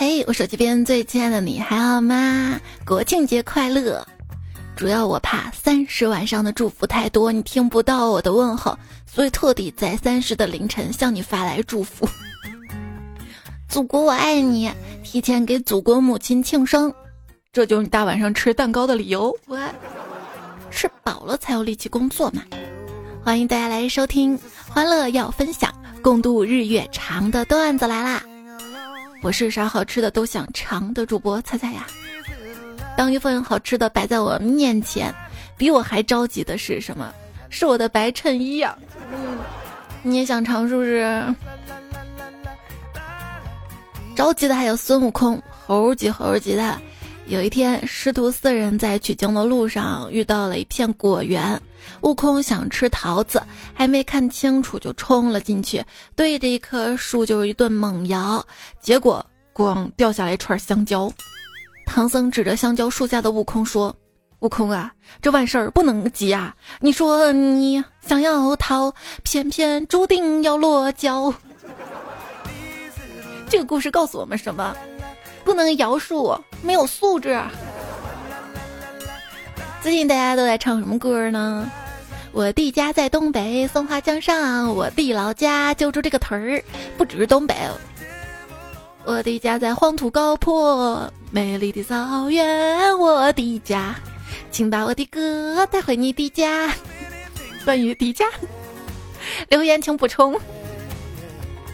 嘿，我手机边最亲爱的你还好吗？国庆节快乐！主要我怕三十晚上的祝福太多，你听不到我的问候，所以特地在三十的凌晨向你发来祝福。祖国我爱你，提前给祖国母亲庆生，这就是你大晚上吃蛋糕的理由。我吃饱了才有力气工作嘛。欢迎大家来收听《欢乐要分享，共度日月长》的段子来啦！我是啥好吃的都想尝的主播猜猜呀。当一份好吃的摆在我面前，比我还着急的是什么？是我的白衬衣呀！嗯，你也想尝是不是？着急的还有孙悟空，猴急猴急的。有一天，师徒四人在取经的路上遇到了一片果园，悟空想吃桃子，还没看清楚就冲了进去，对着一棵树就一顿猛摇，结果咣掉下来一串香蕉。唐僧指着香蕉树下的悟空说：“悟空啊，这万事儿不能急啊！你说你想要逃，偏偏注定要落脚。”这个故事告诉我们什么？不能摇树，没有素质。最近大家都在唱什么歌呢？我弟家在东北松花江上，我弟老家就住这个屯儿，不只是东北。我弟家在黄土高坡，美丽的草原，我弟家，请把我的歌带回你的家。关于弟家，留言请补充。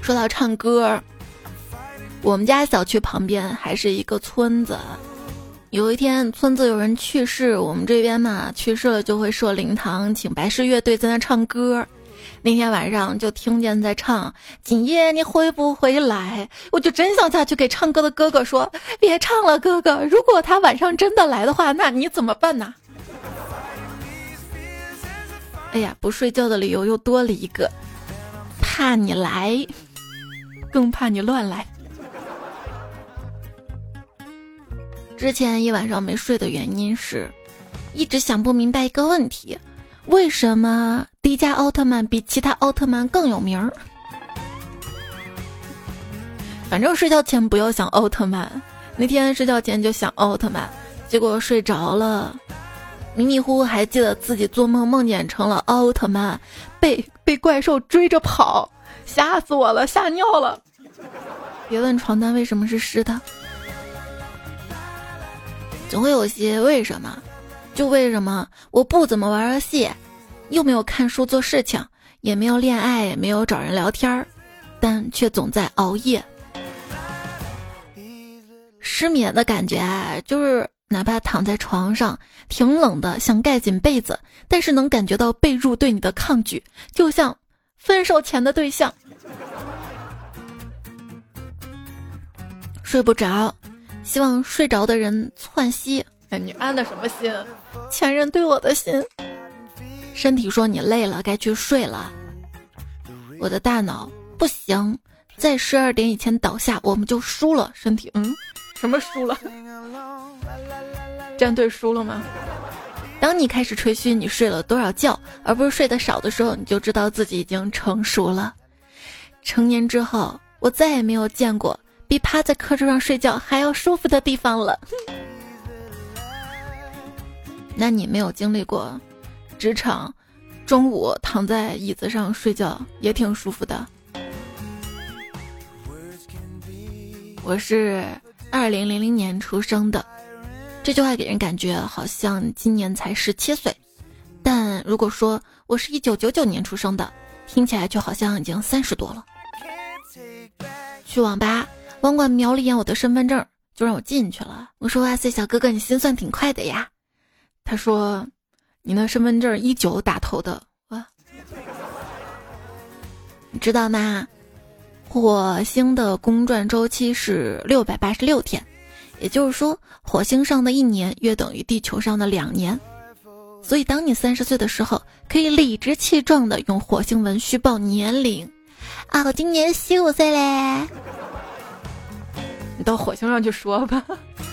说到唱歌。我们家小区旁边还是一个村子。有一天，村子有人去世，我们这边嘛，去世了就会设灵堂，请白事乐队在那唱歌。那天晚上就听见在唱：“今夜你会不会来？”我就真想下去给唱歌的哥哥说：“别唱了，哥哥，如果他晚上真的来的话，那你怎么办呢？”哎呀，不睡觉的理由又多了一个，怕你来，更怕你乱来。之前一晚上没睡的原因是，一直想不明白一个问题：为什么迪迦奥特曼比其他奥特曼更有名儿？反正睡觉前不要想奥特曼。那天睡觉前就想奥特曼，结果睡着了，迷迷糊糊还记得自己做梦梦见成了奥特曼，被被怪兽追着跑，吓死我了，吓尿了。别问床单为什么是湿的。总会有些为什么，就为什么我不怎么玩游戏，又没有看书做事情，也没有恋爱，也没有找人聊天儿，但却总在熬夜。失眠的感觉啊，就是哪怕躺在床上挺冷的，想盖紧被子，但是能感觉到被褥对你的抗拒，就像分手前的对象，睡不着。希望睡着的人窜息。哎，你安的什么心？前任对我的心。身体说你累了，该去睡了。我的大脑不行，在十二点以前倒下，我们就输了。身体，嗯，什么输了？战队输了吗？当你开始吹嘘你睡了多少觉，而不是睡得少的时候，你就知道自己已经成熟了。成年之后，我再也没有见过。比趴在课桌上睡觉还要舒服的地方了。那你没有经历过职场中午躺在椅子上睡觉也挺舒服的。我是二零零零年出生的，这句话给人感觉好像今年才十七岁，但如果说我是一九九九年出生的，听起来就好像已经三十多了。去网吧。网管瞄了一眼我的身份证，就让我进去了。我说：“哇塞，小哥哥，你心算挺快的呀。”他说：“你那身份证一九打头的。”哇，你知道吗？火星的公转周期是六百八十六天，也就是说，火星上的一年约等于地球上的两年。所以，当你三十岁的时候，可以理直气壮的用火星文虚报年龄。啊，我今年十五岁嘞。你到火星上去说吧，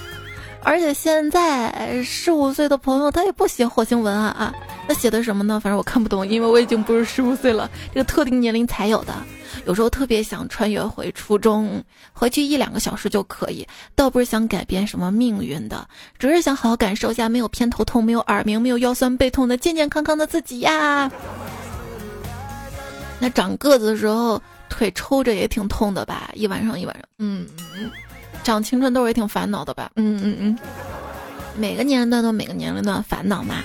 而且现在十五岁的朋友他也不写火星文啊啊，那写的什么呢？反正我看不懂，因为我已经不是十五岁了，这个特定年龄才有的。有时候特别想穿越回初中，回去一两个小时就可以，倒不是想改变什么命运的，只是想好好感受一下没有偏头痛、没有耳鸣、没有腰酸背痛的健健康康的自己呀。那长个子的时候腿抽着也挺痛的吧？一晚上一晚上，嗯嗯。长青春痘也挺烦恼的吧？嗯嗯嗯。每个年龄段都每个年龄段烦恼嘛。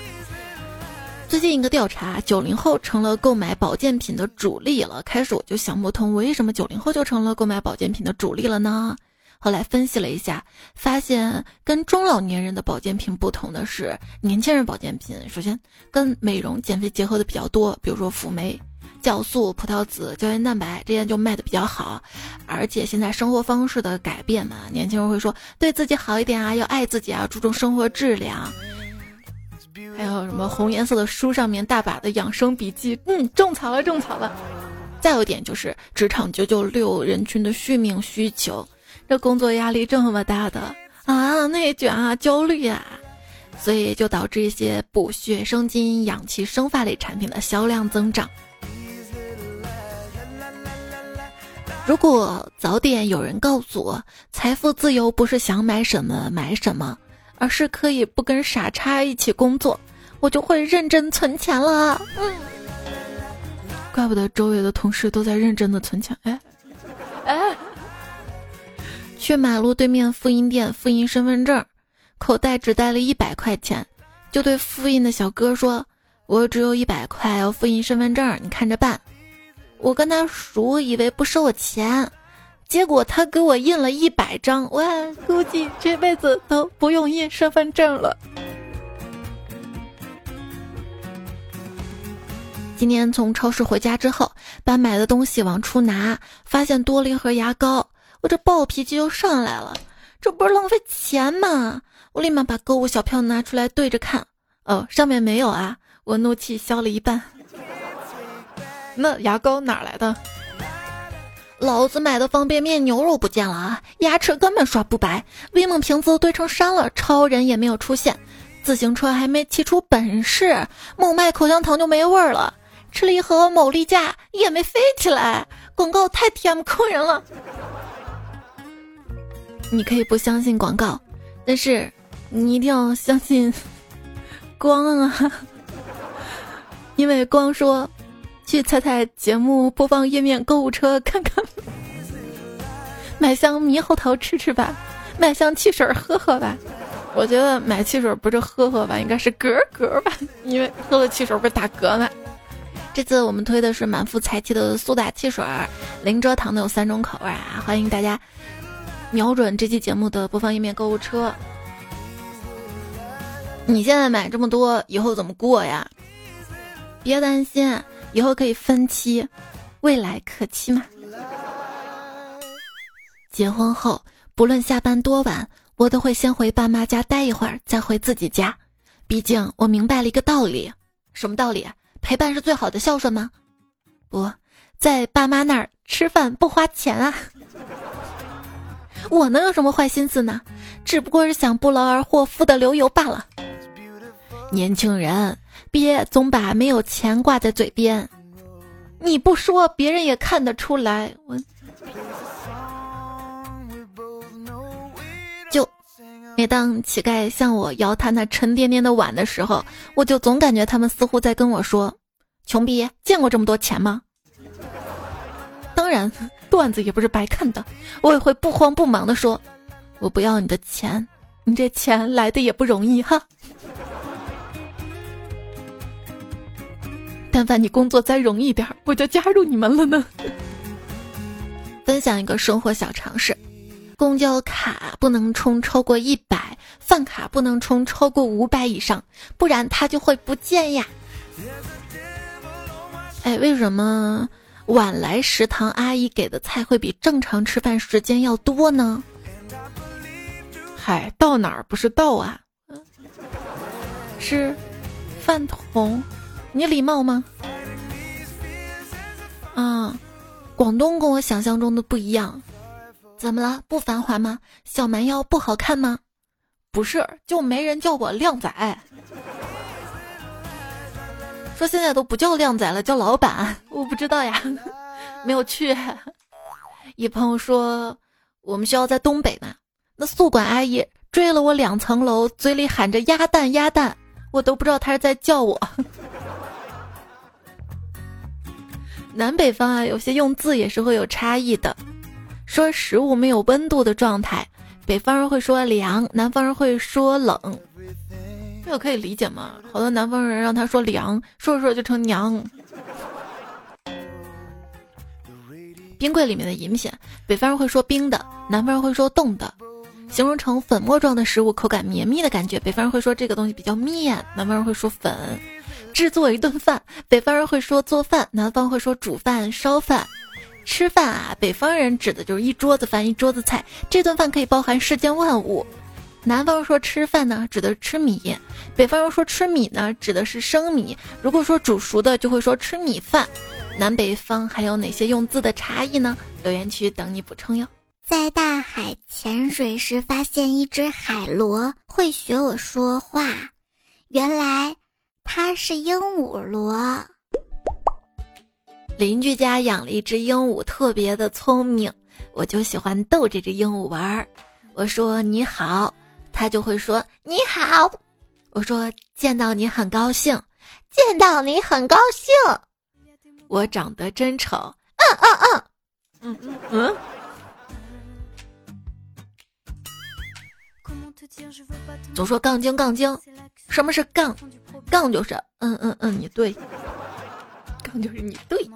最近一个调查，九零后成了购买保健品的主力了。开始我就想不通，为什么九零后就成了购买保健品的主力了呢？后来分析了一下，发现跟中老年人的保健品不同的是，年轻人保健品首先跟美容减肥结合的比较多，比如说辅酶、酵素、葡萄籽、胶原蛋白这些就卖的比较好。而且现在生活方式的改变嘛，年轻人会说对自己好一点啊，要爱自己啊，注重生活质量。还有什么红颜色的书上面大把的养生笔记，嗯，种草了，种草了。再有一点就是职场九九六人群的续命需求，这工作压力这么大的啊，内卷啊，焦虑啊，所以就导致一些补血生津、养气生发类产品的销量增长。如果早点有人告诉我，财富自由不是想买什么买什么，而是可以不跟傻叉一起工作。我就会认真存钱了，嗯，怪不得周围的同事都在认真的存钱。哎，哎，去马路对面复印店复印身份证，口袋只带了一百块钱，就对复印的小哥说：“我只有一百块，要复印身份证，你看着办。”我跟他熟，以为不收我钱，结果他给我印了一百张，我估计这辈子都不用印身份证了。今天从超市回家之后，把买的东西往出拿，发现多了一盒牙膏，我这暴脾气就上来了，这不是浪费钱吗？我立马把购物小票拿出来对着看，哦，上面没有啊，我怒气消了一半。那牙膏哪来的？老子买的方便面牛肉不见了啊，牙齿根本刷不白，威猛瓶子堆成山了，超人也没有出现，自行车还没骑出本事，猛卖口香糖就没味儿了。吃了一盒某力架也没飞起来，广告太 TM 坑人了。你可以不相信广告，但是你一定要相信光啊！因为光说去踩踩节目播放页面购物车看看，买箱猕猴桃吃吃吧，买箱汽水喝喝吧。我觉得买汽水不是喝喝吧，应该是嗝嗝吧，因为喝了汽水不是打嗝吗？这次我们推的是满腹才气的苏打汽水，零蔗糖的有三种口味啊！欢迎大家瞄准这期节目的播放页面购物车。你现在买这么多，以后怎么过呀？别担心，以后可以分期，未来可期嘛。结婚后，不论下班多晚，我都会先回爸妈家待一会儿，再回自己家。毕竟我明白了一个道理，什么道理？陪伴是最好的孝顺吗？不在爸妈那儿吃饭不花钱啊！我能有什么坏心思呢？只不过是想不劳而获、富得流油罢了。年轻人，别总把没有钱挂在嘴边。你不说，别人也看得出来。我。就每当乞丐向我摇他那沉甸甸的碗的时候，我就总感觉他们似乎在跟我说：“穷逼，见过这么多钱吗？”当然，段子也不是白看的，我也会不慌不忙的说：“我不要你的钱，你这钱来的也不容易哈。但凡你工作再容易点，我就加入你们了呢。”分享一个生活小常识。公交卡不能充超过一百，饭卡不能充超过五百以上，不然它就会不见呀。哎，为什么晚来食堂阿姨给的菜会比正常吃饭时间要多呢？嗨，到哪儿不是到啊？是饭桶，你礼貌吗？啊，广东跟我想象中的不一样。怎么了？不繁华吗？小蛮腰不好看吗？不是，就没人叫我靓仔。说现在都不叫靓仔了，叫老板。我不知道呀，没有去。一朋友说我们学校在东北嘛，那宿管阿姨追了我两层楼，嘴里喊着鸭蛋鸭蛋，我都不知道她是在叫我。南北方啊，有些用字也是会有差异的。说食物没有温度的状态，北方人会说凉，南方人会说冷。这个可以理解吗？好多南方人让他说凉，说着说着就成娘。冰柜里面的饮品，北方人会说冰的，南方人会说冻的。形容成粉末状的食物，口感绵密的感觉，北方人会说这个东西比较面，南方人会说粉。制作一顿饭，北方人会说做饭，南方会说煮饭、烧饭。吃饭啊，北方人指的就是一桌子饭、一桌子菜，这顿饭可以包含世间万物。南方人说吃饭呢，指的是吃米；北方人说吃米呢，指的是生米。如果说煮熟的，就会说吃米饭。南北方还有哪些用字的差异呢？留言区等你补充哟。在大海潜水时，发现一只海螺会学我说话，原来。它是鹦鹉螺。邻居家养了一只鹦鹉，特别的聪明，我就喜欢逗这只鹦鹉玩儿。我说你好，它就会说你好。我说见到你很高兴，见到你很高兴。我长得真丑，嗯嗯嗯，嗯嗯嗯。总说杠精杠精，什么是杠？杠就是嗯嗯嗯，你对。杠就是你对。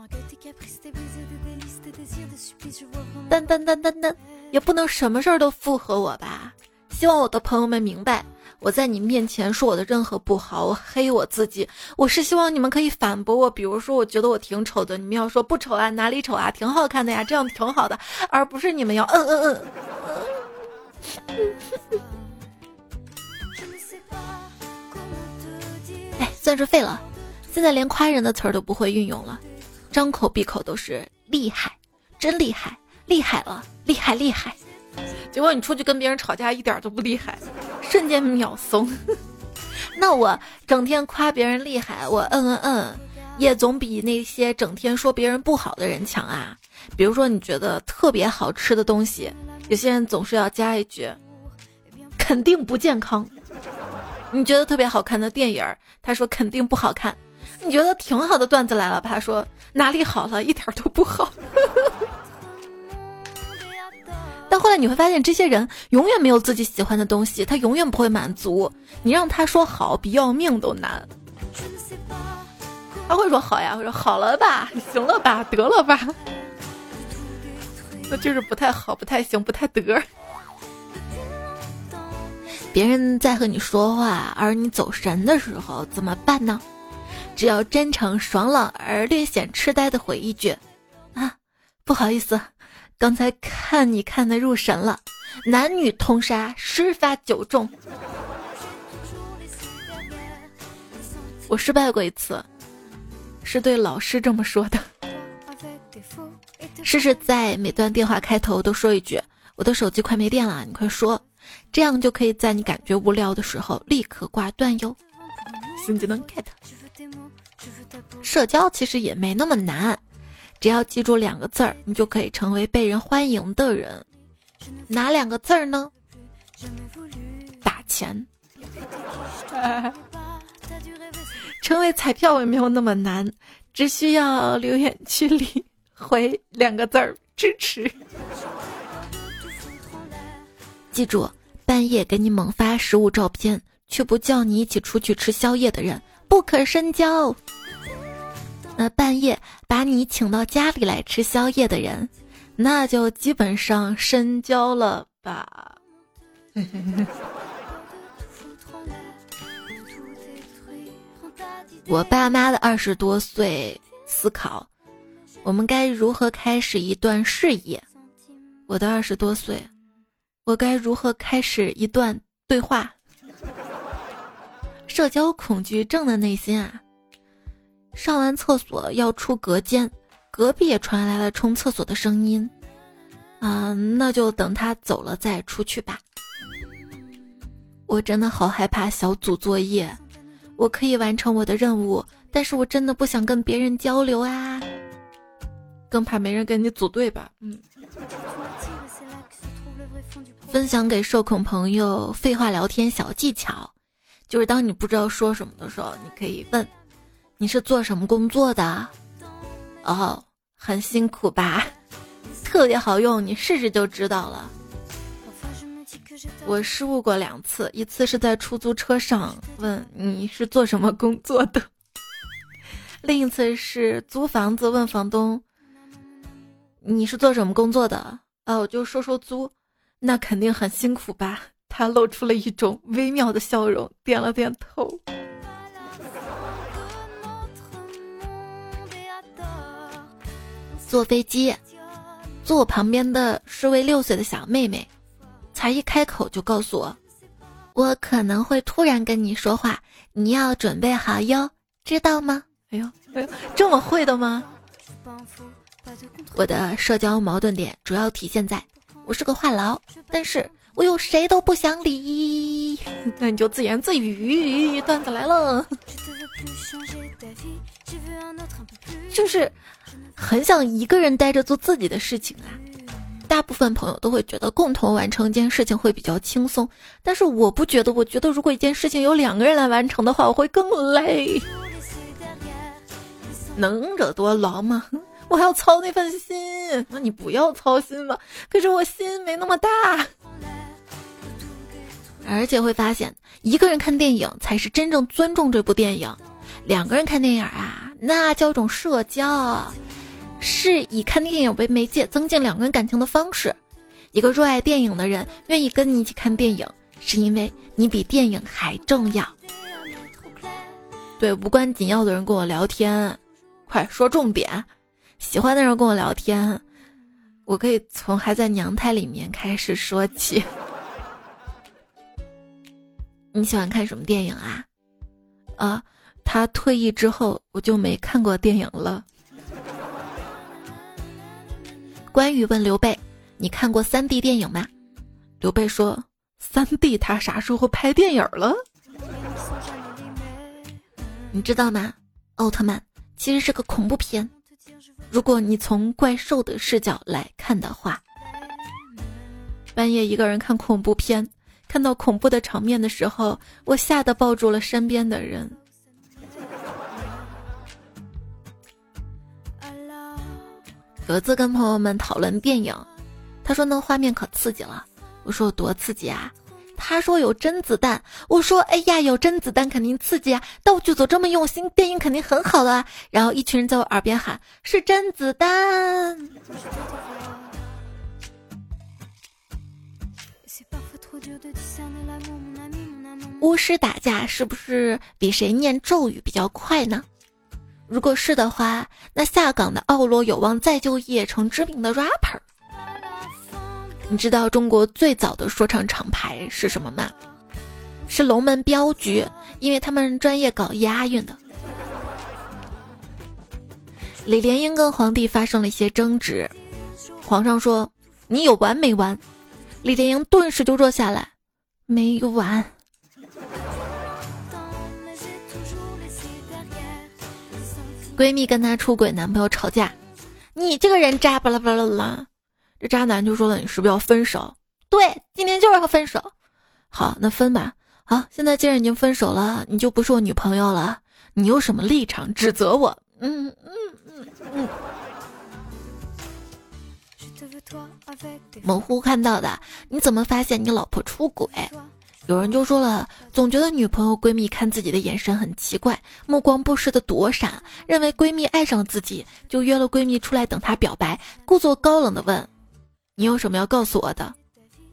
但但但但但，也不能什么事儿都附和我吧？希望我的朋友们明白，我在你面前说我的任何不好，我黑我自己，我是希望你们可以反驳我。比如说，我觉得我挺丑的，你们要说不丑啊，哪里丑啊，挺好看的呀，这样挺好的，而不是你们要嗯嗯嗯。算是废了，现在连夸人的词儿都不会运用了，张口闭口都是厉害，真厉害，厉害了，厉害厉害。结果你出去跟别人吵架一点都不厉害，瞬间秒怂。那我整天夸别人厉害，我嗯嗯嗯，也总比那些整天说别人不好的人强啊。比如说你觉得特别好吃的东西，有些人总是要加一句，肯定不健康。你觉得特别好看的电影，他说肯定不好看。你觉得挺好的段子来了，他说哪里好了，一点都不好。但后来你会发现，这些人永远没有自己喜欢的东西，他永远不会满足。你让他说好，比要命都难。他会说好呀，会说好了吧，行了吧，得了吧。那就是不太好，不太行，不太得。别人在和你说话，而你走神的时候怎么办呢？只要真诚、爽朗而略显痴呆的回一句：“啊，不好意思，刚才看你看的入神了。”男女通杀，十发九中。我失败过一次，是对老师这么说的。试试在每段电话开头都说一句：“我的手机快没电了，你快说。”这样就可以在你感觉无聊的时候立刻挂断哟。新技能 get。社交其实也没那么难，只要记住两个字儿，你就可以成为被人欢迎的人。哪两个字儿呢？打钱。成为彩票也没有那么难，只需要留言区里回两个字儿支持。记住，半夜给你猛发食物照片，却不叫你一起出去吃宵夜的人，不可深交。那半夜把你请到家里来吃宵夜的人，那就基本上深交了吧。我爸妈的二十多岁思考，我们该如何开始一段事业？我的二十多岁。我该如何开始一段对话？社交恐惧症的内心啊！上完厕所要出隔间，隔壁也传来了冲厕所的声音。啊，那就等他走了再出去吧。我真的好害怕小组作业。我可以完成我的任务，但是我真的不想跟别人交流啊，更怕没人跟你组队吧。嗯。分享给社恐朋友废话聊天小技巧，就是当你不知道说什么的时候，你可以问：“你是做什么工作的？”哦，很辛苦吧？特别好用，你试试就知道了。我失误过两次，一次是在出租车上问你是做什么工作的。另一次是租房子问房东：“你是做什么工作的？”啊，我就说说租，那肯定很辛苦吧？他露出了一种微妙的笑容，点了点头。坐飞机，坐我旁边的是位六岁的小妹妹，才一开口就告诉我：“我可能会突然跟你说话，你要准备好哟，知道吗？”哎呦，哎呦，这么会的吗？我的社交矛盾点主要体现在我是个话痨，但是我又谁都不想理。那你就自言自语，段子来了。就是很想一个人待着做自己的事情啊。大部分朋友都会觉得共同完成一件事情会比较轻松，但是我不觉得。我觉得如果一件事情有两个人来完成的话，我会更累。能者多劳吗？我还要操那份心，那你不要操心吧。可是我心没那么大，而且会发现一个人看电影才是真正尊重这部电影，两个人看电影啊，那叫一种社交，是以看电影为媒介增进两个人感情的方式。一个热爱电影的人愿意跟你一起看电影，是因为你比电影还重要。对无关紧要的人跟我聊天。快说重点！喜欢的人跟我聊天，我可以从还在娘胎里面开始说起。你喜欢看什么电影啊？啊，他退役之后我就没看过电影了。关羽问刘备：“你看过三 D 电影吗？”刘备说：“三 D 他啥时候拍电影了？”你知道吗？奥特曼。其实是个恐怖片，如果你从怪兽的视角来看的话，半夜一个人看恐怖片，看到恐怖的场面的时候，我吓得抱住了身边的人。格子跟朋友们讨论电影，他说那画面可刺激了，我说有多刺激啊？他说有真子弹，我说哎呀，有真子弹肯定刺激啊！道具组这么用心，电影肯定很好的啊！然后一群人在我耳边喊是真子弹。巫师打架是不是比谁念咒语比较快呢？如果是的话，那下岗的奥罗有望再就业成知名的 rapper。你知道中国最早的说唱厂牌是什么吗？是龙门镖局，因为他们专业搞押韵的。李莲英跟皇帝发生了一些争执，皇上说：“你有完没完？”李莲英顿时就坐下来：“没完。”闺蜜跟她出轨男朋友吵架：“你这个人渣！”巴拉巴拉啦。这渣男就说了：“你是不是要分手？”对，今天就是要分手。好，那分吧。好，现在既然已经分手了，你就不是我女朋友了。你有什么立场指责我？嗯嗯嗯嗯。模糊看到的，你怎么发现你老婆出轨？有人就说了，总觉得女朋友闺蜜看自己的眼神很奇怪，目光不时的躲闪，认为闺蜜爱上自己，就约了闺蜜出来等她表白，故作高冷的问：“你有什么要告诉我的？”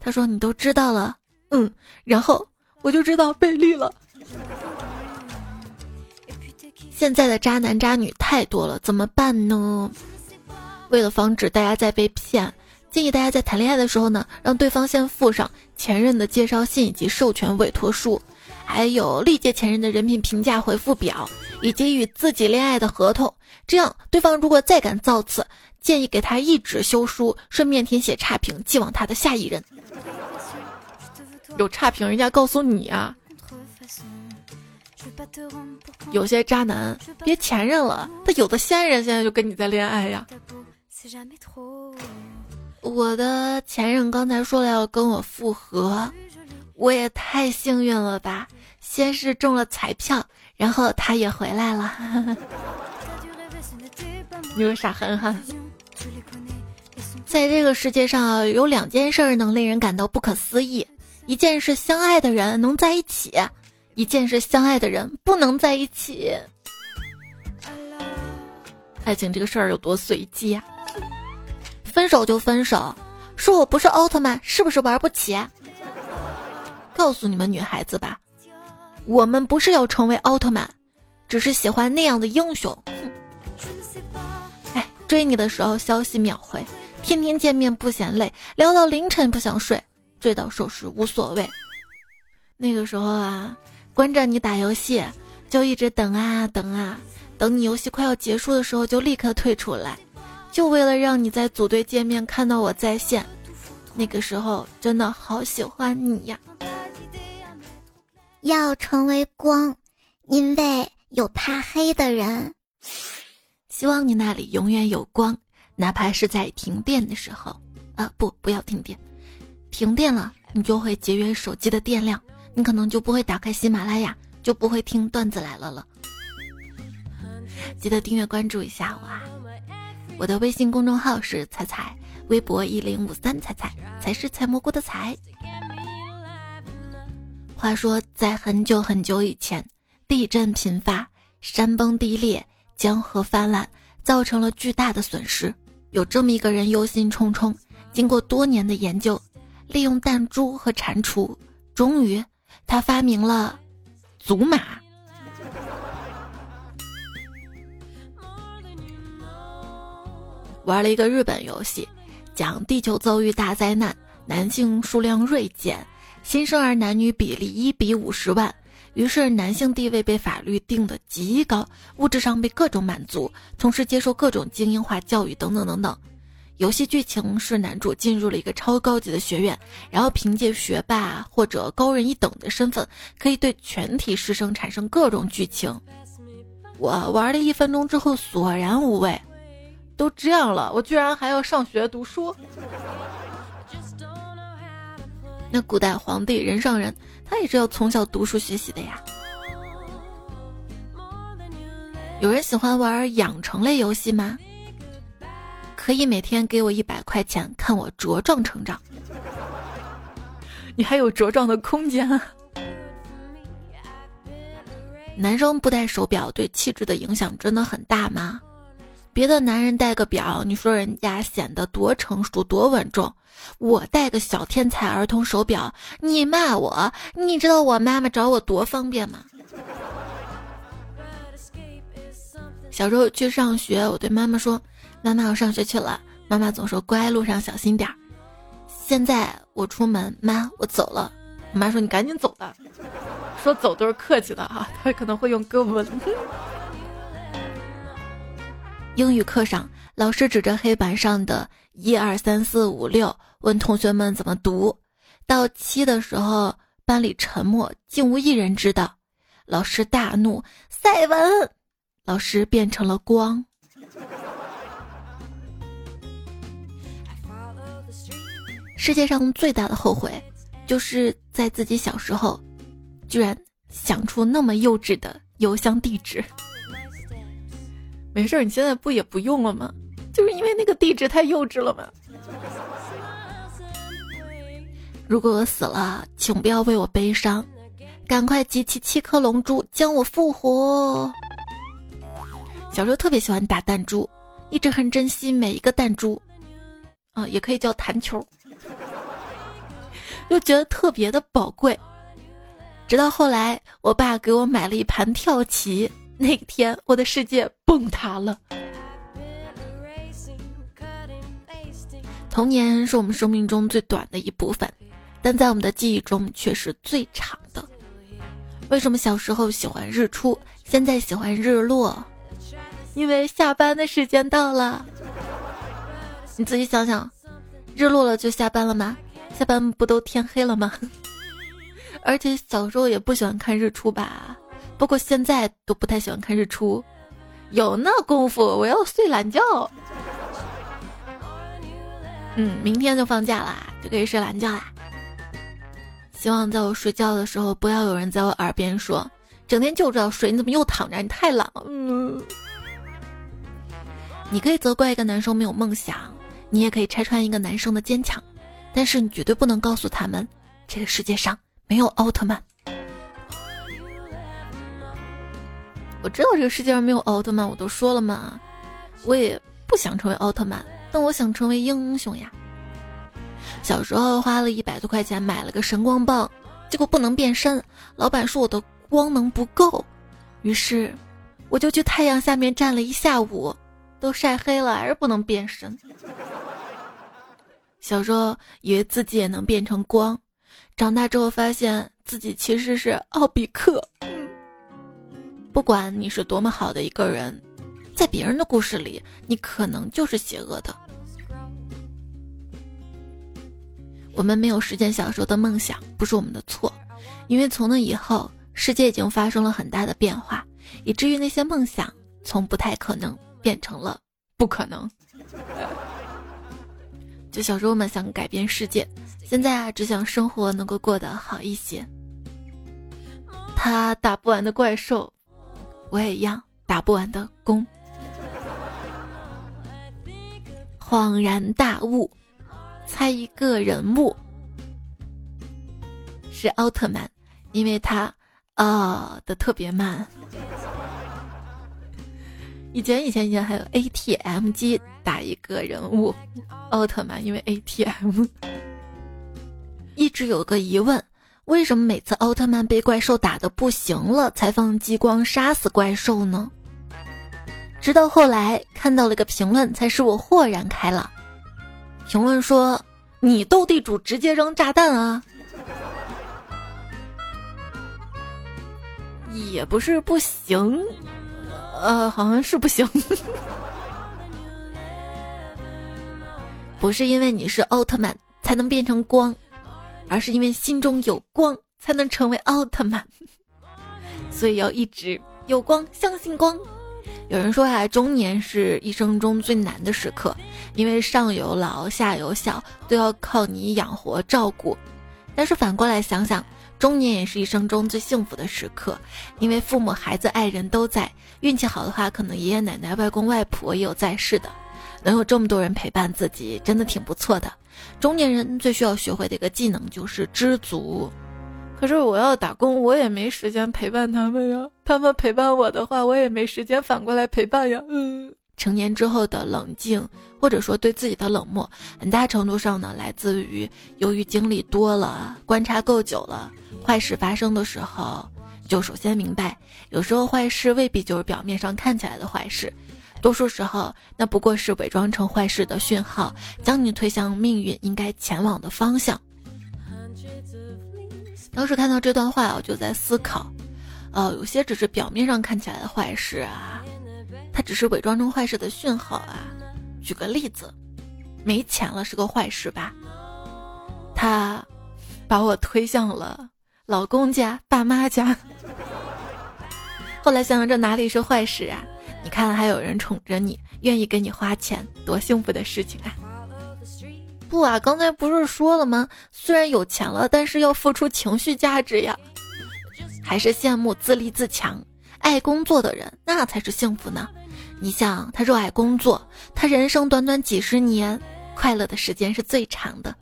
他说：“你都知道了。”嗯，然后我就知道被绿了。现在的渣男渣女太多了，怎么办呢？为了防止大家再被骗。建议大家在谈恋爱的时候呢，让对方先附上前任的介绍信以及授权委托书，还有历届前任的人品评价回复表，以及与自己恋爱的合同。这样，对方如果再敢造次，建议给他一纸休书，顺便填写差评，寄往他的下一任。有差评，人家告诉你啊。有些渣男别前任了，他有的现任现在就跟你在恋爱呀。我的前任刚才说了要跟我复合，我也太幸运了吧！先是中了彩票，然后他也回来了。你个傻憨憨！在这个世界上，有两件事能令人感到不可思议：一件是相爱的人能在一起，一件是相爱的人不能在一起。爱情这个事儿有多随机啊！分手就分手，说我不是奥特曼，是不是玩不起？告诉你们女孩子吧，我们不是要成为奥特曼，只是喜欢那样的英雄。哎，追你的时候消息秒回，天天见面不嫌累，聊到凌晨不想睡，醉到手时无所谓。那个时候啊，关着你打游戏，就一直等啊等啊，等你游戏快要结束的时候，就立刻退出来。就为了让你在组队界面看到我在线，那个时候真的好喜欢你呀！要成为光，因为有怕黑的人。希望你那里永远有光，哪怕是在停电的时候。啊，不，不要停电，停电了你就会节约手机的电量，你可能就不会打开喜马拉雅，就不会听段子来了了。记得订阅关注一下我啊！我的微信公众号是彩彩，微博一零五三彩彩，才是采蘑菇的采。话说，在很久很久以前，地震频发，山崩地裂，江河泛滥，造成了巨大的损失。有这么一个人忧心忡忡，经过多年的研究，利用弹珠和蟾蜍，终于他发明了祖玛。玩了一个日本游戏，讲地球遭遇大灾难，男性数量锐减，新生儿男女比例一比五十万，于是男性地位被法律定得极高，物质上被各种满足，同时接受各种精英化教育等等等等。游戏剧情是男主进入了一个超高级的学院，然后凭借学霸或者高人一等的身份，可以对全体师生产生各种剧情。我玩了一分钟之后索然无味。都这样了，我居然还要上学读书？那古代皇帝人上人，他也是要从小读书学习的呀。有人喜欢玩养成类游戏吗？可以每天给我一百块钱，看我茁壮成长。你还有茁壮的空间。男生不戴手表对气质的影响真的很大吗？别的男人戴个表，你说人家显得多成熟多稳重；我戴个小天才儿童手表，你骂我。你知道我妈妈找我多方便吗？小时候去上学，我对妈妈说：“妈妈，我上学去了。”妈妈总说：“乖，路上小心点儿。”现在我出门，妈，我走了。我妈说：“你赶紧走吧。”说走都是客气的哈，她可能会用胳膊。英语课上，老师指着黑板上的一二三四五六，问同学们怎么读。到七的时候，班里沉默，竟无一人知道。老师大怒：“赛文！”老师变成了光。世界上最大的后悔，就是在自己小时候，居然想出那么幼稚的邮箱地址。没事儿，你现在不也不用了吗？就是因为那个地址太幼稚了吗？如果我死了，请不要为我悲伤，赶快集齐七颗龙珠将我复活。小时候特别喜欢打弹珠，一直很珍惜每一个弹珠，啊，也可以叫弹球，又觉得特别的宝贵。直到后来，我爸给我买了一盘跳棋。那天，我的世界崩塌了。童年是我们生命中最短的一部分，但在我们的记忆中却是最长的。为什么小时候喜欢日出，现在喜欢日落？因为下班的时间到了。你自己想想，日落了就下班了吗？下班不都天黑了吗？而且小时候也不喜欢看日出吧。不过现在都不太喜欢看日出。有那功夫，我要睡懒觉。嗯，明天就放假啦，就可以睡懒觉啦。希望在我睡觉的时候，不要有人在我耳边说：“整天就知道睡，你怎么又躺着？你太懒了。”嗯。你可以责怪一个男生没有梦想，你也可以拆穿一个男生的坚强，但是你绝对不能告诉他们，这个世界上没有奥特曼。我知道这个世界上没有奥特曼，我都说了嘛。我也不想成为奥特曼，但我想成为英雄呀。小时候花了一百多块钱买了个神光棒，结果不能变身，老板说我的光能不够，于是我就去太阳下面站了一下午。都晒黑了，还是不能变身。小时候以为自己也能变成光，长大之后发现自己其实是奥比克。不管你是多么好的一个人，在别人的故事里，你可能就是邪恶的。我们没有实现小时候的梦想，不是我们的错，因为从那以后，世界已经发生了很大的变化，以至于那些梦想从不太可能。变成了不可能。就小时候我们想改变世界，现在啊只想生活能够过得好一些。他打不完的怪兽，我也一样打不完的工。恍然大悟，猜一个人物是奥特曼，因为他啊的特别慢。以前以前以前还有 ATM 机打一个人物，奥特曼，因为 ATM。一直有个疑问，为什么每次奥特曼被怪兽打的不行了，才放激光杀死怪兽呢？直到后来看到了个评论，才使我豁然开朗。评论说：“你斗地主直接扔炸弹啊！”也不是不行。呃，好像是不行。不是因为你是奥特曼才能变成光，而是因为心中有光才能成为奥特曼。所以要一直有光，相信光。有人说啊，中年是一生中最难的时刻，因为上有老下有小，都要靠你养活照顾。但是反过来想想。中年也是一生中最幸福的时刻，因为父母、孩子、爱人都在。运气好的话，可能爷爷奶奶、外公外婆也有在世的，能有这么多人陪伴自己，真的挺不错的。中年人最需要学会的一个技能就是知足。可是我要打工，我也没时间陪伴他们呀。他们陪伴我的话，我也没时间反过来陪伴呀。嗯。成年之后的冷静，或者说对自己的冷漠，很大程度上呢，来自于由于经历多了，观察够久了，坏事发生的时候，就首先明白，有时候坏事未必就是表面上看起来的坏事，多数时候那不过是伪装成坏事的讯号，将你推向命运应该前往的方向。当时看到这段话，我就在思考，呃，有些只是表面上看起来的坏事啊。它只是伪装成坏事的讯号啊！举个例子，没钱了是个坏事吧？他把我推向了老公家、爸妈家。后来想想，这哪里是坏事啊？你看，还有人宠着你，愿意给你花钱，多幸福的事情啊！不啊，刚才不是说了吗？虽然有钱了，但是要付出情绪价值呀。还是羡慕自立自强、爱工作的人，那才是幸福呢。你想，他热爱工作，他人生短短几十年，快乐的时间是最长的。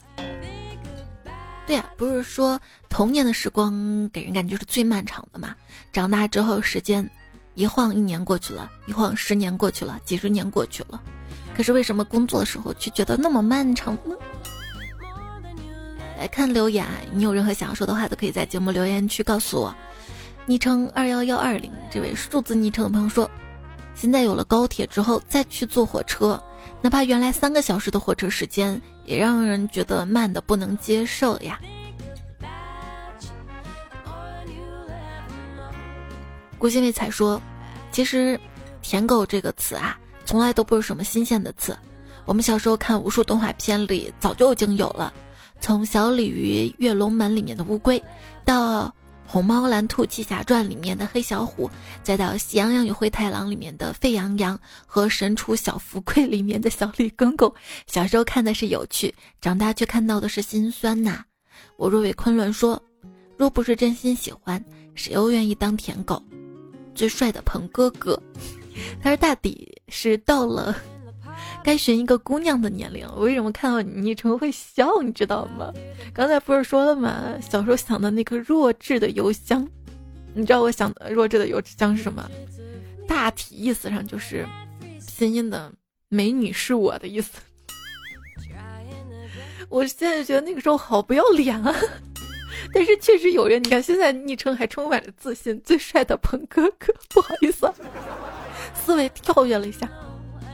对呀，不是说童年的时光给人感觉是最漫长的吗？长大之后，时间一晃一年过去了，一晃十年过去了，几十年过去了，可是为什么工作的时候却觉得那么漫长呢？来看留言，你有任何想要说的话，都可以在节目留言区告诉我。昵称二幺幺二零，这位数字昵称的朋友说。现在有了高铁之后，再去坐火车，哪怕原来三个小时的火车时间，也让人觉得慢的不能接受呀。郭新伟才说：“其实，舔狗这个词啊，从来都不是什么新鲜的词。我们小时候看无数动画片里，早就已经有了。从小鲤鱼跃龙门里面的乌龟，到……《虹猫蓝兔七侠传》里面的黑小虎，再到《喜羊羊与灰太狼》里面的沸羊羊和《神厨小福贵》里面的小绿公公。小时候看的是有趣，长大却看到的是心酸呐。我若为昆仑说，若不是真心喜欢，谁又愿意当舔狗？最帅的鹏哥哥，他说大抵是到了。该寻一个姑娘的年龄，我为什么看到你昵称会笑？你知道吗？刚才不是说了吗？小时候想的那个弱智的邮箱，你知道我想的弱智的邮箱是什么？大体意思上就是拼音的“美女是我的”意思。我现在觉得那个时候好不要脸啊！但是确实有人，你看现在昵称还充满了自信，最帅的鹏哥哥。不好意思，思维跳跃了一下。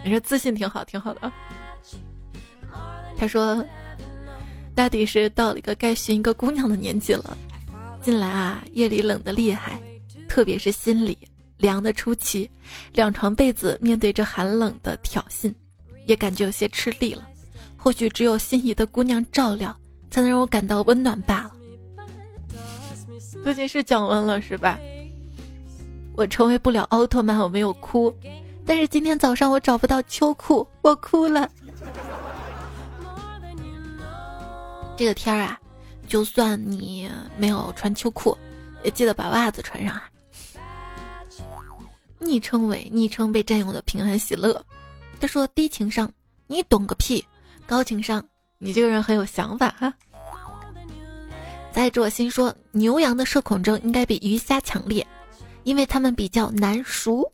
你说自信挺好，挺好的。他说，大抵是到了一个该寻一个姑娘的年纪了。近来啊，夜里冷的厉害，特别是心里凉的出奇，两床被子面对着寒冷的挑衅，也感觉有些吃力了。或许只有心仪的姑娘照料，才能让我感到温暖吧。最近是降温了，是吧？我成为不了奥特曼，我没有哭。但是今天早上我找不到秋裤，我哭了。这个天儿啊，就算你没有穿秋裤，也记得把袜子穿上啊。昵称为昵称被占用的平安喜乐，他说低情商，你懂个屁；高情商，你这个人很有想法哈。在我心说，牛羊的社恐症应该比鱼虾强烈，因为他们比较难熟。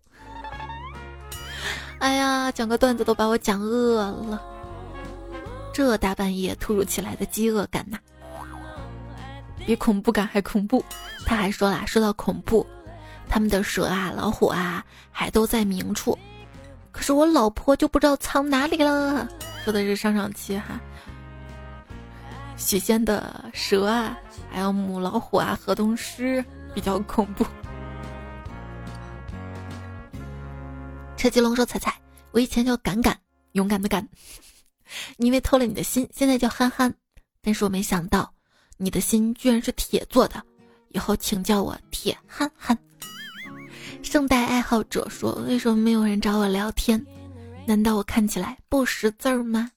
哎呀，讲个段子都把我讲饿了。这大半夜突如其来的饥饿感呐，比恐怖感还恐怖。他还说啦，说到恐怖，他们的蛇啊、老虎啊，还都在明处，可是我老婆就不知道藏哪里了。说的是上上期哈，许仙的蛇啊，还有母老虎啊、河东狮比较恐怖。车吉龙说：“彩彩，我以前叫敢敢，勇敢的敢，因为偷了你的心，现在叫憨憨。但是我没想到，你的心居然是铁做的，以后请叫我铁憨憨。”圣代爱好者说：“为什么没有人找我聊天？难道我看起来不识字儿吗？”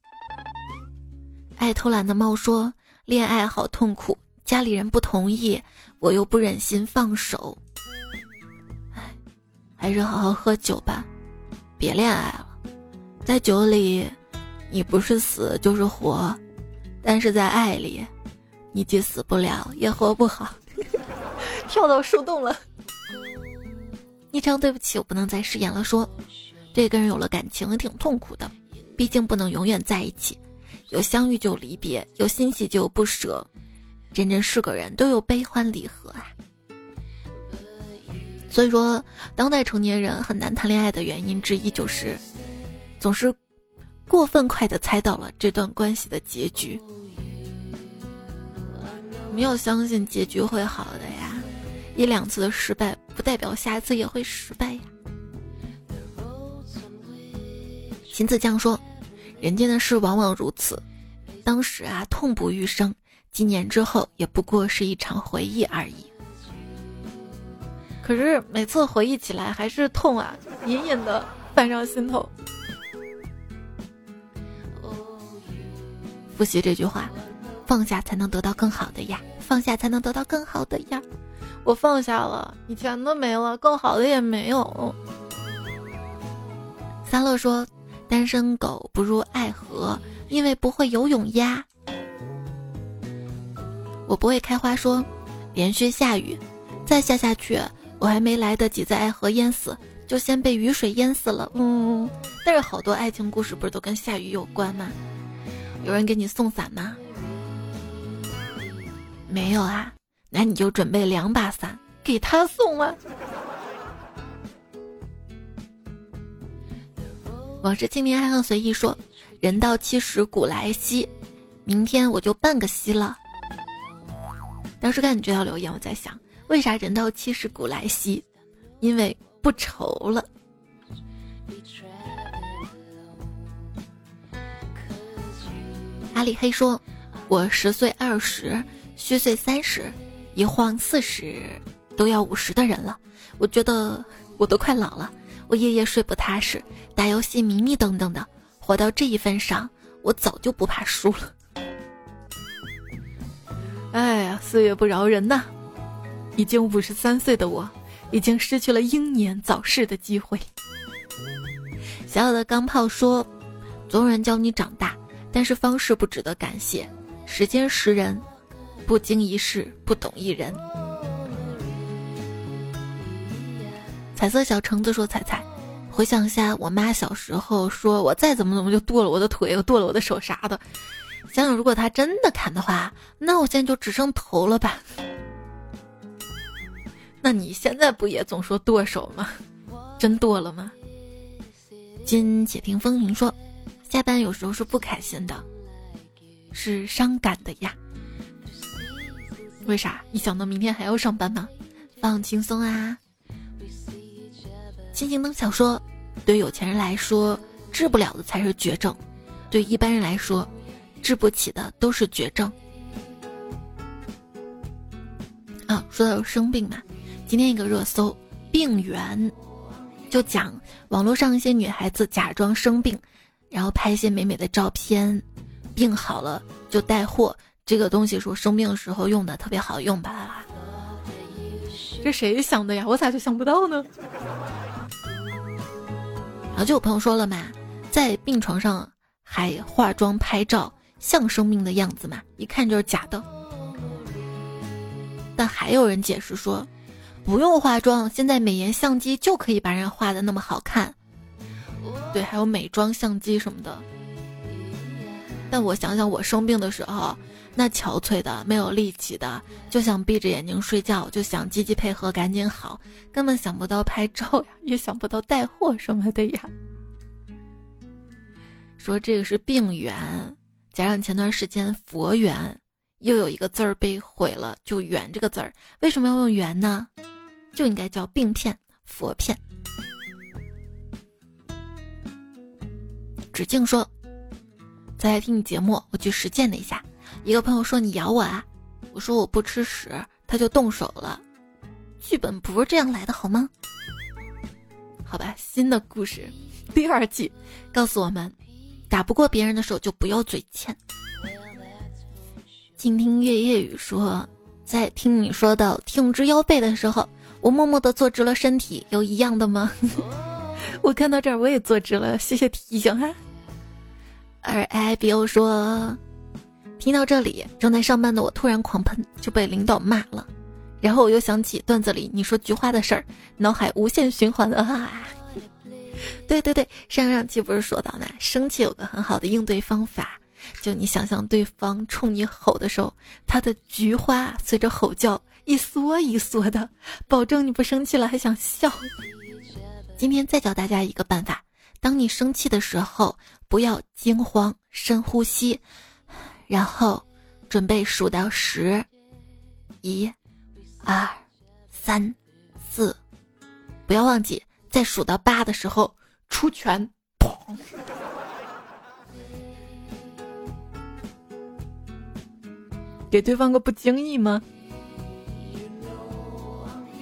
爱偷懒的猫说：“恋爱好痛苦，家里人不同意，我又不忍心放手。唉，还是好好喝酒吧。”别恋爱了，在酒里，你不是死就是活，但是在爱里，你既死不了也活不好。跳到树洞了。昵称对不起，我不能再饰演了。说，对一个人有了感情挺痛苦的，毕竟不能永远在一起，有相遇就有离别，有欣喜就有不舍，人人是个人，都有悲欢离合啊。所以说，当代成年人很难谈恋爱的原因之一就是，总是过分快的猜到了这段关系的结局。没有相信结局会好的呀，一两次的失败不代表下一次也会失败呀。秦子江说：“人间的事往往如此，当时啊痛不欲生，几年之后也不过是一场回忆而已。”可是每次回忆起来还是痛啊，隐隐的泛上心头。复习这句话，放下才能得到更好的呀，放下才能得到更好的呀。我放下了，以前的没了，更好的也没有。三乐说：“单身狗不入爱河，因为不会游泳呀。”我不会开花说：“连续下雨，再下下去。”我还没来得及在爱河淹死，就先被雨水淹死了。嗯，但是好多爱情故事不是都跟下雨有关吗？有人给你送伞吗？没有啊，那你就准备两把伞给他送啊。往事清明还很随意说，人到七十古来稀，明天我就半个稀了。当时看你这条留言，我在想。为啥人到七十古来稀？因为不愁了。阿里黑说：“我十岁二十，虚岁三十，一晃四十都要五十的人了。我觉得我都快老了，我夜夜睡不踏实，打游戏迷迷瞪瞪的，活到这一份上，我早就不怕输了。哎呀，岁月不饶人呐！已经五十三岁的我，已经失去了英年早逝的机会。小小的钢炮说：“总有人教你长大，但是方式不值得感谢。时间识人，不经一事不懂一人。”彩色小橙子说：“彩彩，回想一下我妈小时候说我再怎么怎么就剁了我的腿，又剁了我的手啥的。想想如果她真的砍的话，那我现在就只剩头了吧？”那你现在不也总说剁手吗？真剁了吗？今且听风云说，下班有时候是不开心的，是伤感的呀。为啥？一想到明天还要上班吗？放轻松啊！星星灯小说，对有钱人来说，治不了的才是绝症；对一般人来说，治不起的都是绝症。啊，说到生病嘛。今天一个热搜，病源，就讲网络上一些女孩子假装生病，然后拍一些美美的照片，病好了就带货。这个东西说生病的时候用的特别好用吧？这谁想的呀？我咋就想不到呢？然后就有朋友说了嘛，在病床上还化妆拍照，像生病的样子嘛，一看就是假的。但还有人解释说。不用化妆，现在美颜相机就可以把人画的那么好看。对，还有美妆相机什么的。但我想想，我生病的时候，那憔悴的、没有力气的，就想闭着眼睛睡觉，就想积极配合，赶紧好，根本想不到拍照呀，也想不到带货什么的呀。说这个是病源，加上前段时间佛缘，又有一个字儿被毁了，就缘这个字儿，为什么要用缘呢？就应该叫病骗、佛骗。芷静说：“在听你节目，我去实践了一下。一个朋友说你咬我啊，我说我不吃屎，他就动手了。剧本不是这样来的，好吗？好吧，新的故事，第二季，告诉我们，打不过别人的时候就不要嘴欠。”倾听月夜雨说：“在听你说到挺直腰背的时候。”我默默的坐直了身体，有一样的吗？我看到这儿我也坐直了，谢谢提醒哈。而 I B O 说，听到这里正在上班的我突然狂喷，就被领导骂了。然后我又想起段子里你说菊花的事儿，脑海无限循环的啊。对对对，上上期不是说到呢，生气有个很好的应对方法，就你想象对方冲你吼的时候，他的菊花随着吼叫。一缩一缩的，保证你不生气了还想笑。今天再教大家一个办法：当你生气的时候，不要惊慌，深呼吸，然后准备数到十，一、二、三、四，不要忘记在数到八的时候出拳，砰！给对方个不经意吗？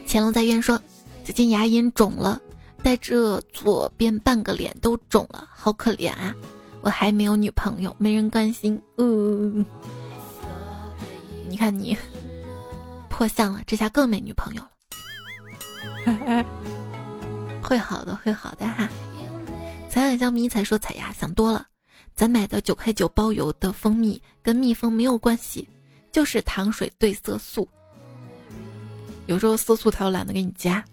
乾隆在院说：“最近牙龈肿了，带着左边半个脸都肿了，好可怜啊！我还没有女朋友，没人关心。嗯，你看你破相了，这下更没女朋友了。会好的，会好的哈。彩彩香迷彩说：彩呀，想多了，咱买的九块九包邮的蜂蜜跟蜜蜂没有关系，就是糖水兑色素。”有时候色素他又懒得给你加。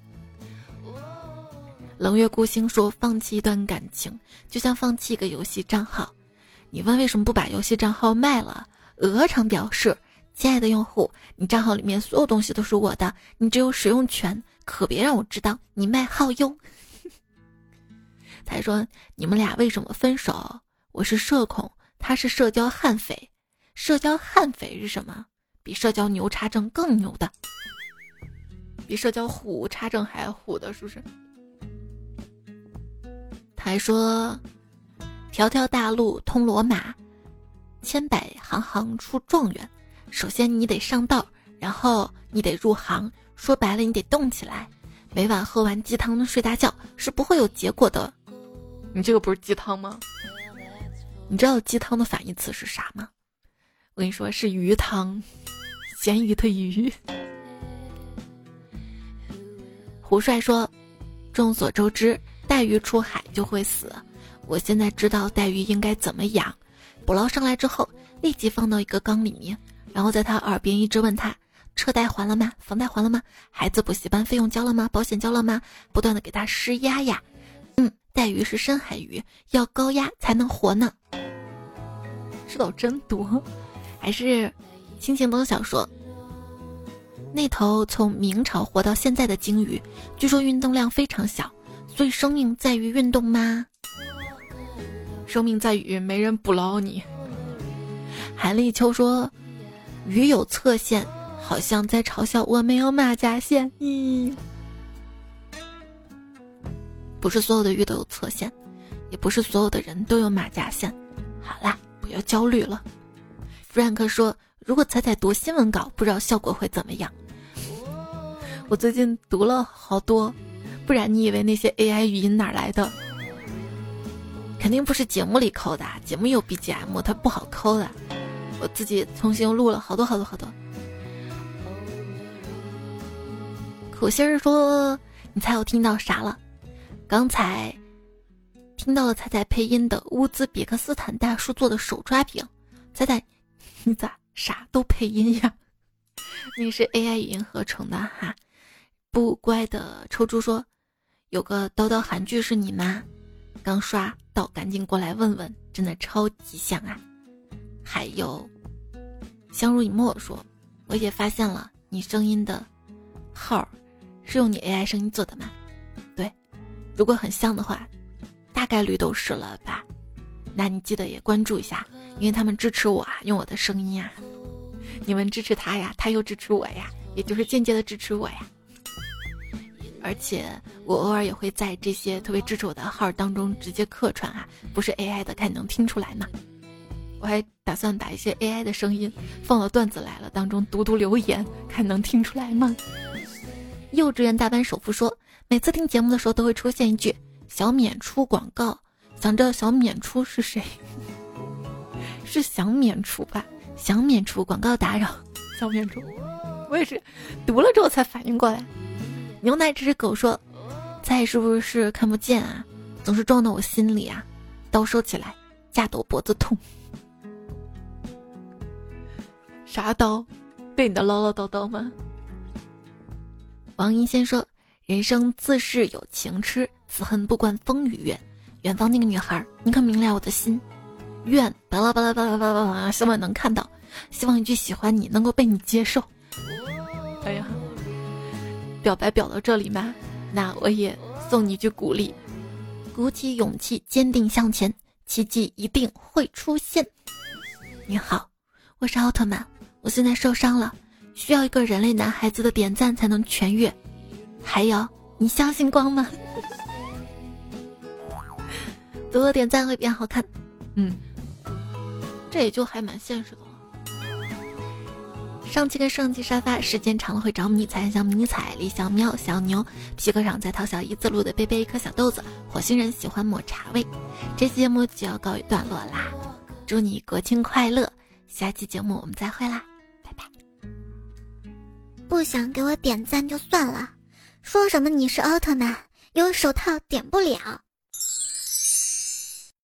冷月孤星说：“放弃一段感情，就像放弃一个游戏账号。你问为什么不把游戏账号卖了？鹅厂表示：亲爱的用户，你账号里面所有东西都是我的，你只有使用权，可别让我知道你卖号哟。”他说：“你们俩为什么分手？我是社恐，他是社交悍匪。社交悍匪是什么？比社交牛叉症更牛的。”比社交虎差症还虎的，是不是？他还说：“条条大路通罗马，千百行行出状元。首先你得上道，然后你得入行，说白了你得动起来。每晚喝完鸡汤睡大觉是不会有结果的。你这个不是鸡汤吗？你知道鸡汤的反义词是啥吗？我跟你说是鱼汤，咸鱼的鱼。胡帅说：“众所周知，带鱼出海就会死。我现在知道带鱼应该怎么养。捕捞上来之后，立即放到一个缸里面，然后在他耳边一直问他：车贷还了吗？房贷还了吗？孩子补习班费用交了吗？保险交了吗？不断的给他施压呀。嗯，带鱼是深海鱼，要高压才能活呢。知道真多，还是亲情灯小说。”那头从明朝活到现在的鲸鱼，据说运动量非常小，所以生命在于运动吗？生命在于没人捕捞你。韩立秋说：“鱼有侧线，好像在嘲笑我没有马甲线。”咦，不是所有的鱼都有侧线，也不是所有的人都有马甲线。好啦，不要焦虑了。Frank 说。如果彩彩读新闻稿，不知道效果会怎么样。我最近读了好多，不然你以为那些 AI 语音哪来的？肯定不是节目里抠的，节目有 BGM，它不好抠的。我自己重新录了好多好多好多。苦心儿说：“你猜我听到啥了？刚才听到了彩彩配音的乌兹别克斯坦大叔做的手抓饼。彩彩，你咋？”啥都配音呀，那是 AI 语音合成的哈。不乖的臭猪说：“有个叨叨韩剧是你吗？刚刷到，赶紧过来问问，真的超级像啊。”还有相濡以沫说：“我也发现了，你声音的号是用你 AI 声音做的吗？对，如果很像的话，大概率都是了吧。那你记得也关注一下。”因为他们支持我啊，用我的声音啊，你们支持他呀，他又支持我呀，也就是间接的支持我呀。而且我偶尔也会在这些特别支持我的号当中直接客串啊，不是 AI 的，看你能听出来吗？我还打算把一些 AI 的声音放到段子来了当中读读留言，看能听出来吗？幼稚园大班首富说，每次听节目的时候都会出现一句“小免出广告”，想知道小免出是谁？是想免除吧？想免除广告打扰，想免除。我也是读了之后才反应过来。牛奶这只狗说：“菜是不是看不见啊？总是撞到我心里啊！刀收起来，架得我脖子痛。啥刀？对你的唠唠叨叨吗？”王银仙说：“人生自是有情痴，此恨不关风与月。远方那个女孩，你可明了我的心。”愿巴拉巴拉巴拉巴拉巴拉，希望能看到，希望一句喜欢你能够被你接受。哎呀，表白表到这里吗？那我也送你一句鼓励：鼓起勇气，坚定向前，奇迹一定会出现。你好，我是奥特曼，我现在受伤了，需要一个人类男孩子的点赞才能痊愈。还有，你相信光吗？多多点赞会变好看。嗯。这也就还蛮现实的。上期跟上期沙发时间长了会找迷彩，像迷彩、李小喵、小牛、皮革厂在淘小姨子路的贝贝一颗小豆子、火星人喜欢抹茶味。这期节目就要告一段落啦，祝你国庆快乐！下期节目我们再会啦，拜拜。不想给我点赞就算了，说什么你是奥特曼，有手套点不了。